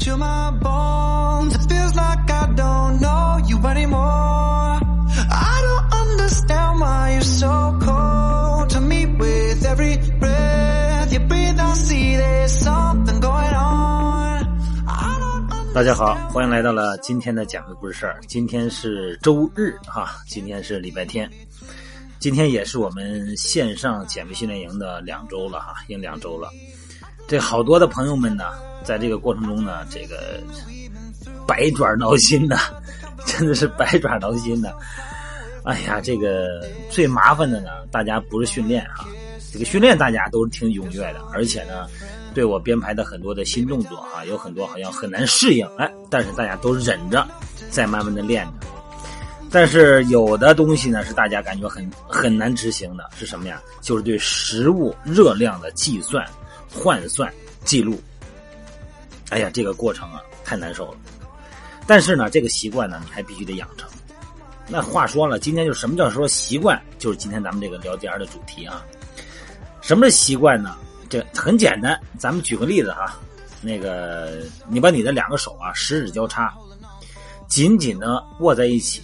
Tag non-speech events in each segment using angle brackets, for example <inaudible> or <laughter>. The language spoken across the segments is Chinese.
to my bones. It feels like I don't know you anymore. I don't understand why you're so cold to me with every breath you breathe. I see there's something going on. I don't 大家好，欢迎来到了今天的讲个故事事。今天是周日哈，今天是礼拜天，今天也是我们线上减肥训练营的两周了哈，已经两周了。这好多的朋友们呢，在这个过程中呢，这个百爪挠心的，<laughs> 真的是百爪挠心的。哎呀，这个最麻烦的呢，大家不是训练哈，这个训练大家都是挺踊跃的，而且呢，对我编排的很多的新动作哈，有很多好像很难适应，哎，但是大家都忍着，在慢慢的练着。但是有的东西呢，是大家感觉很很难执行的，是什么呀？就是对食物热量的计算、换算、记录。哎呀，这个过程啊，太难受了。但是呢，这个习惯呢，你还必须得养成。那话说了，今天就什么叫说习惯，就是今天咱们这个聊天的主题啊。什么是习惯呢？这很简单，咱们举个例子哈。那个，你把你的两个手啊，十指交叉，紧紧的握在一起，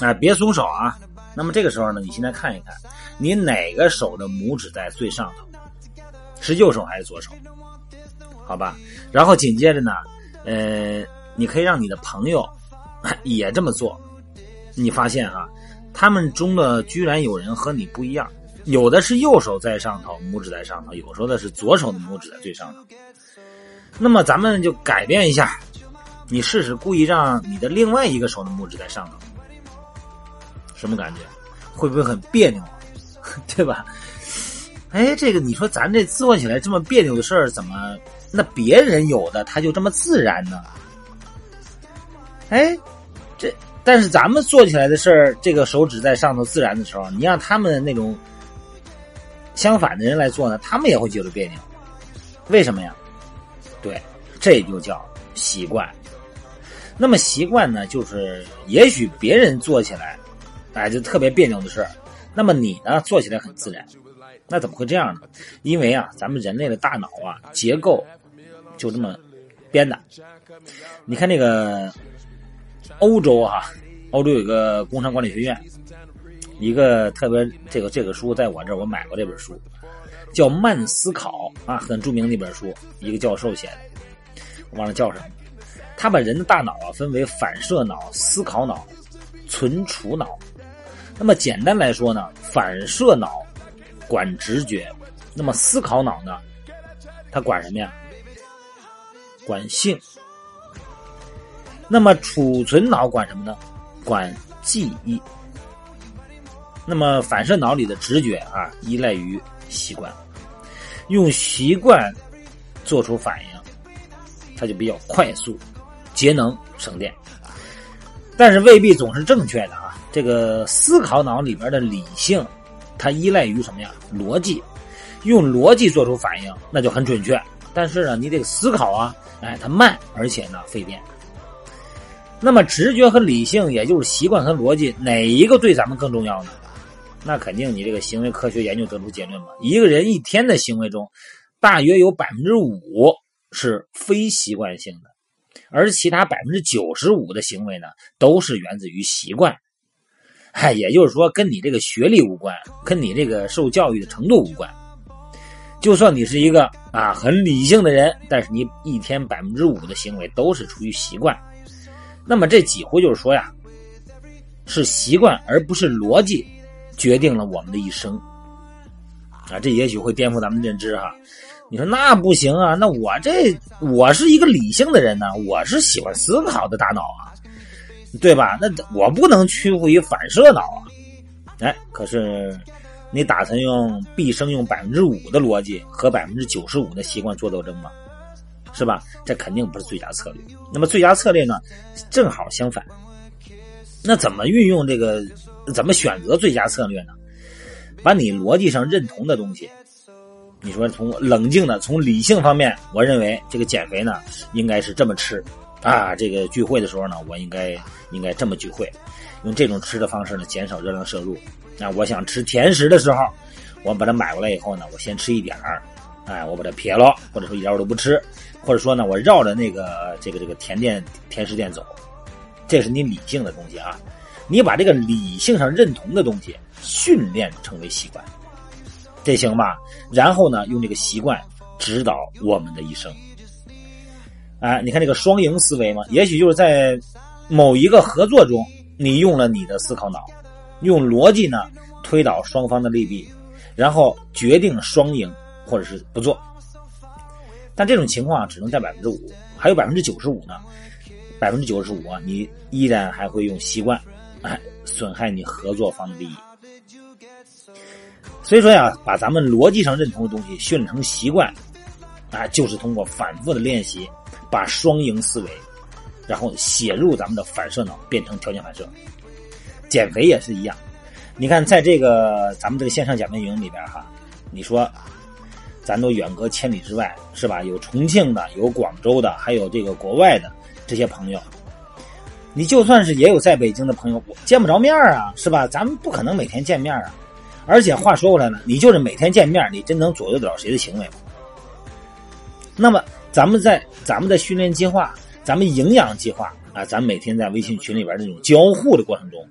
啊，别松手啊。那么这个时候呢，你现在看一看，你哪个手的拇指在最上头？是右手还是左手？好吧。然后紧接着呢，呃，你可以让你的朋友 <laughs> 也这么做。你发现哈，他们中的居然有人和你不一样，有的是右手在上头，拇指在上头；有时候的是左手的拇指在最上头。那么咱们就改变一下，你试试故意让你的另外一个手的拇指在上头，什么感觉？会不会很别扭？<laughs> 对吧？哎，这个你说咱这做起来这么别扭的事儿，怎么那别人有的他就这么自然呢？哎，这但是咱们做起来的事儿，这个手指在上头自然的时候，你让他们那种相反的人来做呢，他们也会觉得别扭。为什么呀？对，这就叫习惯。那么习惯呢，就是也许别人做起来，哎，就特别别扭的事儿，那么你呢做起来很自然。那怎么会这样呢？因为啊，咱们人类的大脑啊结构就这么编的。你看那个欧洲哈、欧洲有个工商管理学院，一个特别这个这个书在我这儿我买过这本书，叫《慢思考》啊，很著名的一本书，一个教授写的，我忘了叫什么。他把人的大脑啊分为反射脑、思考脑、存储脑。那么简单来说呢，反射脑管直觉，那么思考脑呢，它管什么呀？管性。那么储存脑管什么呢？管记忆。那么反射脑里的直觉啊，依赖于习惯，用习惯做出反应，它就比较快速、节能、省电。但是未必总是正确的啊。这个思考脑里边的理性，它依赖于什么呀？逻辑，用逻辑做出反应，那就很准确。但是呢，你得思考啊，哎，它慢，而且呢费电。那么直觉和理性，也就是习惯和逻辑，哪一个对咱们更重要呢？那肯定你这个行为科学研究得出结论嘛，一个人一天的行为中，大约有百分之五是非习惯性的，而其他百分之九十五的行为呢，都是源自于习惯。嗨，也就是说，跟你这个学历无关，跟你这个受教育的程度无关。就算你是一个啊很理性的人，但是你一天百分之五的行为都是出于习惯。那么这几乎就是说呀，是习惯而不是逻辑决定了我们的一生啊！这也许会颠覆咱们认知哈。你说那不行啊？那我这我是一个理性的人呢，我是喜欢思考的大脑啊，对吧？那我不能屈服于反射脑啊！哎，可是你打算用毕生用百分之五的逻辑和百分之九十五的习惯做斗争吗？是吧？这肯定不是最佳策略。那么最佳策略呢，正好相反。那怎么运用这个？怎么选择最佳策略呢？把你逻辑上认同的东西，你说从冷静的、从理性方面，我认为这个减肥呢，应该是这么吃啊。这个聚会的时候呢，我应该应该这么聚会，用这种吃的方式呢，减少热量摄入。那我想吃甜食的时候，我把它买过来以后呢，我先吃一点儿。哎，我把它撇了，或者说一点我都不吃，或者说呢，我绕着那个这个这个甜店甜食店走，这是你理性的东西啊。你把这个理性上认同的东西训练成为习惯，这行吧？然后呢，用这个习惯指导我们的一生。哎，你看这个双赢思维嘛，也许就是在某一个合作中，你用了你的思考脑，用逻辑呢推导双方的利弊，然后决定双赢或者是不做。但这种情况只能占百分之五，还有百分之九十五呢。百分之九十五啊，你依然还会用习惯，哎，损害你合作方的利益。所以说呀，把咱们逻辑上认同的东西训练成习惯，啊，就是通过反复的练习。把双赢思维，然后写入咱们的反射脑，变成条件反射。减肥也是一样，你看，在这个咱们这个线上减肥营里边哈，你说，咱都远隔千里之外，是吧？有重庆的，有广州的，还有这个国外的这些朋友。你就算是也有在北京的朋友，见不着面啊，是吧？咱们不可能每天见面啊。而且话说回来了，你就是每天见面，你真能左右得了谁的行为吗？那么。咱们在咱们的训练计划、咱们营养计划啊，咱每天在微信群里边这种交互的过程中，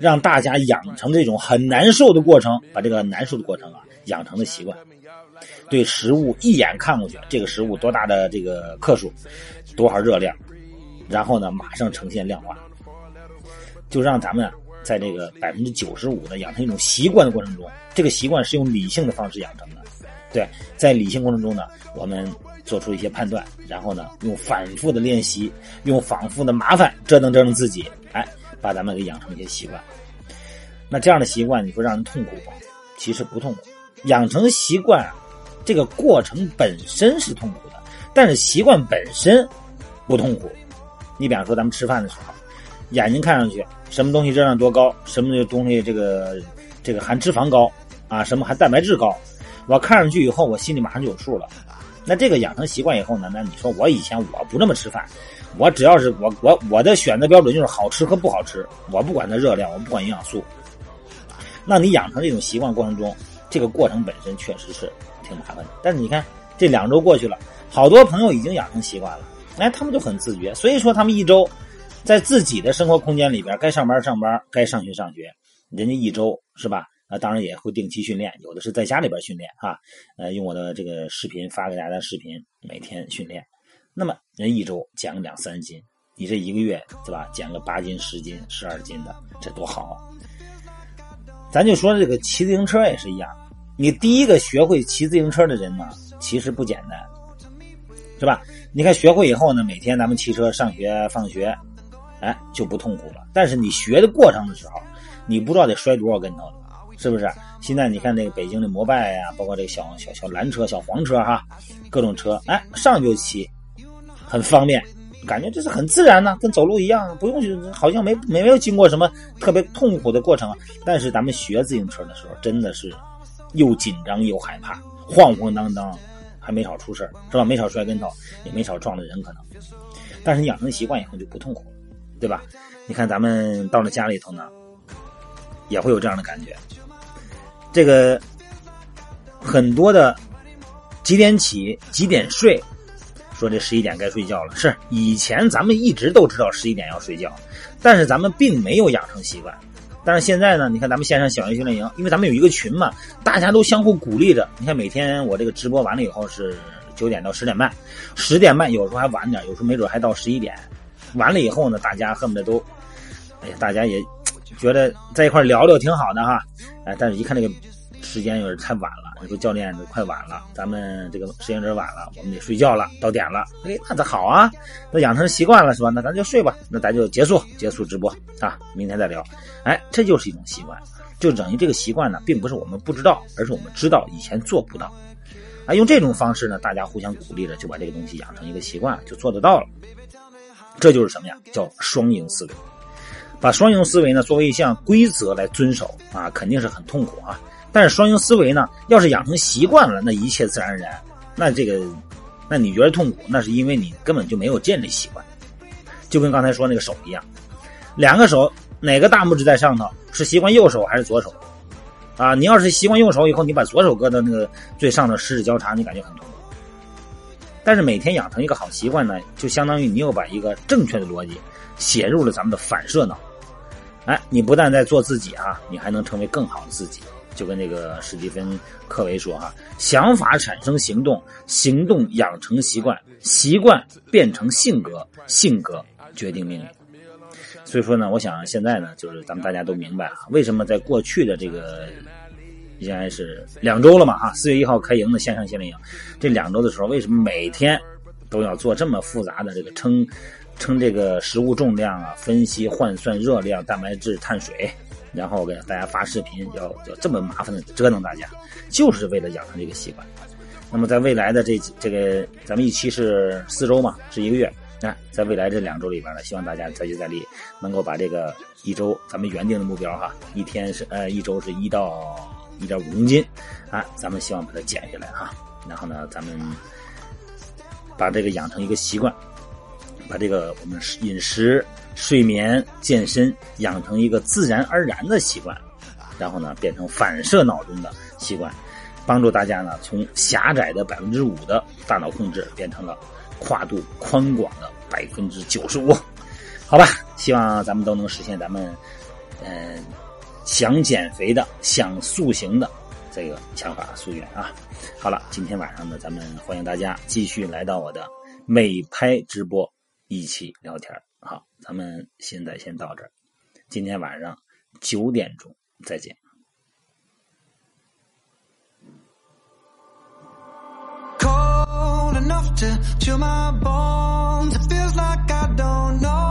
让大家养成这种很难受的过程，把这个难受的过程啊养成的习惯。对食物一眼看过去，这个食物多大的这个克数，多少热量，然后呢马上呈现量化，就让咱们在这个百分之九十五的养成一种习惯的过程中，这个习惯是用理性的方式养成的。对，在理性过程中呢，我们。做出一些判断，然后呢，用反复的练习，用反复的麻烦折腾折腾自己，哎，把咱们给养成一些习惯。那这样的习惯，你说让人痛苦吗？其实不痛苦。养成习惯，这个过程本身是痛苦的，但是习惯本身不痛苦。你比方说，咱们吃饭的时候，眼睛看上去什么东西热量多高，什么东西这个这个含脂肪高啊，什么含蛋白质高，我看上去以后，我心里马上就有数了。那这个养成习惯以后呢？那你说我以前我不这么吃饭，我只要是我我我的选择标准就是好吃和不好吃，我不管它热量，我不管营养素。那你养成这种习惯过程中，这个过程本身确实是挺麻烦的。但是你看，这两周过去了，好多朋友已经养成习惯了，哎，他们就很自觉。所以说，他们一周在自己的生活空间里边，该上班上班，该上学上学，人家一周是吧？啊，当然也会定期训练，有的是在家里边训练哈，呃，用我的这个视频发给大家的视频，每天训练。那么人一周减个两三斤，你这一个月对吧？减个八斤、十斤、十二斤的，这多好！咱就说这个骑自行车也是一样，你第一个学会骑自行车的人呢，其实不简单，是吧？你看学会以后呢，每天咱们骑车上学放学，哎，就不痛苦了。但是你学的过程的时候，你不知道得摔多少跟头。是不是？现在你看那个北京的摩拜呀，包括这个小小小蓝车、小黄车哈，各种车，哎，上就骑，很方便，感觉这是很自然呢，跟走路一样，不用去好像没没没有经过什么特别痛苦的过程。但是咱们学自行车的时候，真的是又紧张又害怕，晃晃荡荡，还没少出事是吧？没少摔跟头，也没少撞着人可能。但是养成习惯以后就不痛苦了，对吧？你看咱们到了家里头呢，也会有这样的感觉。这个很多的几点起几点睡，说这十一点该睡觉了。是以前咱们一直都知道十一点要睡觉，但是咱们并没有养成习惯。但是现在呢，你看咱们线上小学训练营，因为咱们有一个群嘛，大家都相互鼓励着。你看每天我这个直播完了以后是九点到十点半，十点半有时候还晚点，有时候没准还到十一点。完了以后呢，大家恨不得都，哎呀，大家也。觉得在一块聊聊挺好的哈，哎，但是一看这个时间有点太晚了。你说教练都快晚了，咱们这个时间有点晚了，我们得睡觉了，到点了。哎，那这好啊，那养成习惯了是吧？那咱就睡吧，那咱就结束结束直播啊，明天再聊。哎，这就是一种习惯，就等于这个习惯呢，并不是我们不知道，而是我们知道以前做不到。啊，用这种方式呢，大家互相鼓励着，就把这个东西养成一个习惯，就做得到了。这就是什么呀？叫双赢思维。把双赢思维呢作为一项规则来遵守啊，肯定是很痛苦啊。但是双赢思维呢，要是养成习惯了，那一切自然而然。那这个，那你觉得痛苦，那是因为你根本就没有建立习惯。就跟刚才说那个手一样，两个手哪个大拇指在上头，是习惯右手还是左手？啊，你要是习惯右手以后，你把左手搁到那个最上头十指交叉，你感觉很痛苦。但是每天养成一个好习惯呢，就相当于你又把一个正确的逻辑写入了咱们的反射脑。哎，你不但在做自己啊，你还能成为更好的自己。就跟这个史蒂芬·科维说哈，想法产生行动，行动养成习惯，习惯变成性格，性格决定命运。所以说呢，我想现在呢，就是咱们大家都明白啊，为什么在过去的这个应该是两周了嘛哈，四月一号开营的线上训练营，这两周的时候，为什么每天都要做这么复杂的这个称称这个食物重量啊，分析换算热量、蛋白质、碳水，然后给大家发视频，要要这么麻烦的折腾大家，就是为了养成这个习惯。那么在未来的这这个，咱们一期是四周嘛，是一个月。那在未来这两周里边呢，希望大家再接再厉，能够把这个一周咱们原定的目标哈，一天是呃一周是一到一点五公斤，啊，咱们希望把它减下来哈。然后呢，咱们把这个养成一个习惯，把这个我们饮食、睡眠、健身养成一个自然而然的习惯，然后呢，变成反射脑中的习惯，帮助大家呢从狭窄的百分之五的大脑控制变成了。跨度宽广的百分之九十五，好吧，希望咱们都能实现咱们，嗯，想减肥的、想塑形的这个想法夙愿啊。好了，今天晚上呢，咱们欢迎大家继续来到我的美拍直播，一起聊天好，咱们现在先到这儿，今天晚上九点钟再见。enough to chill my bones. It feels like I don't know.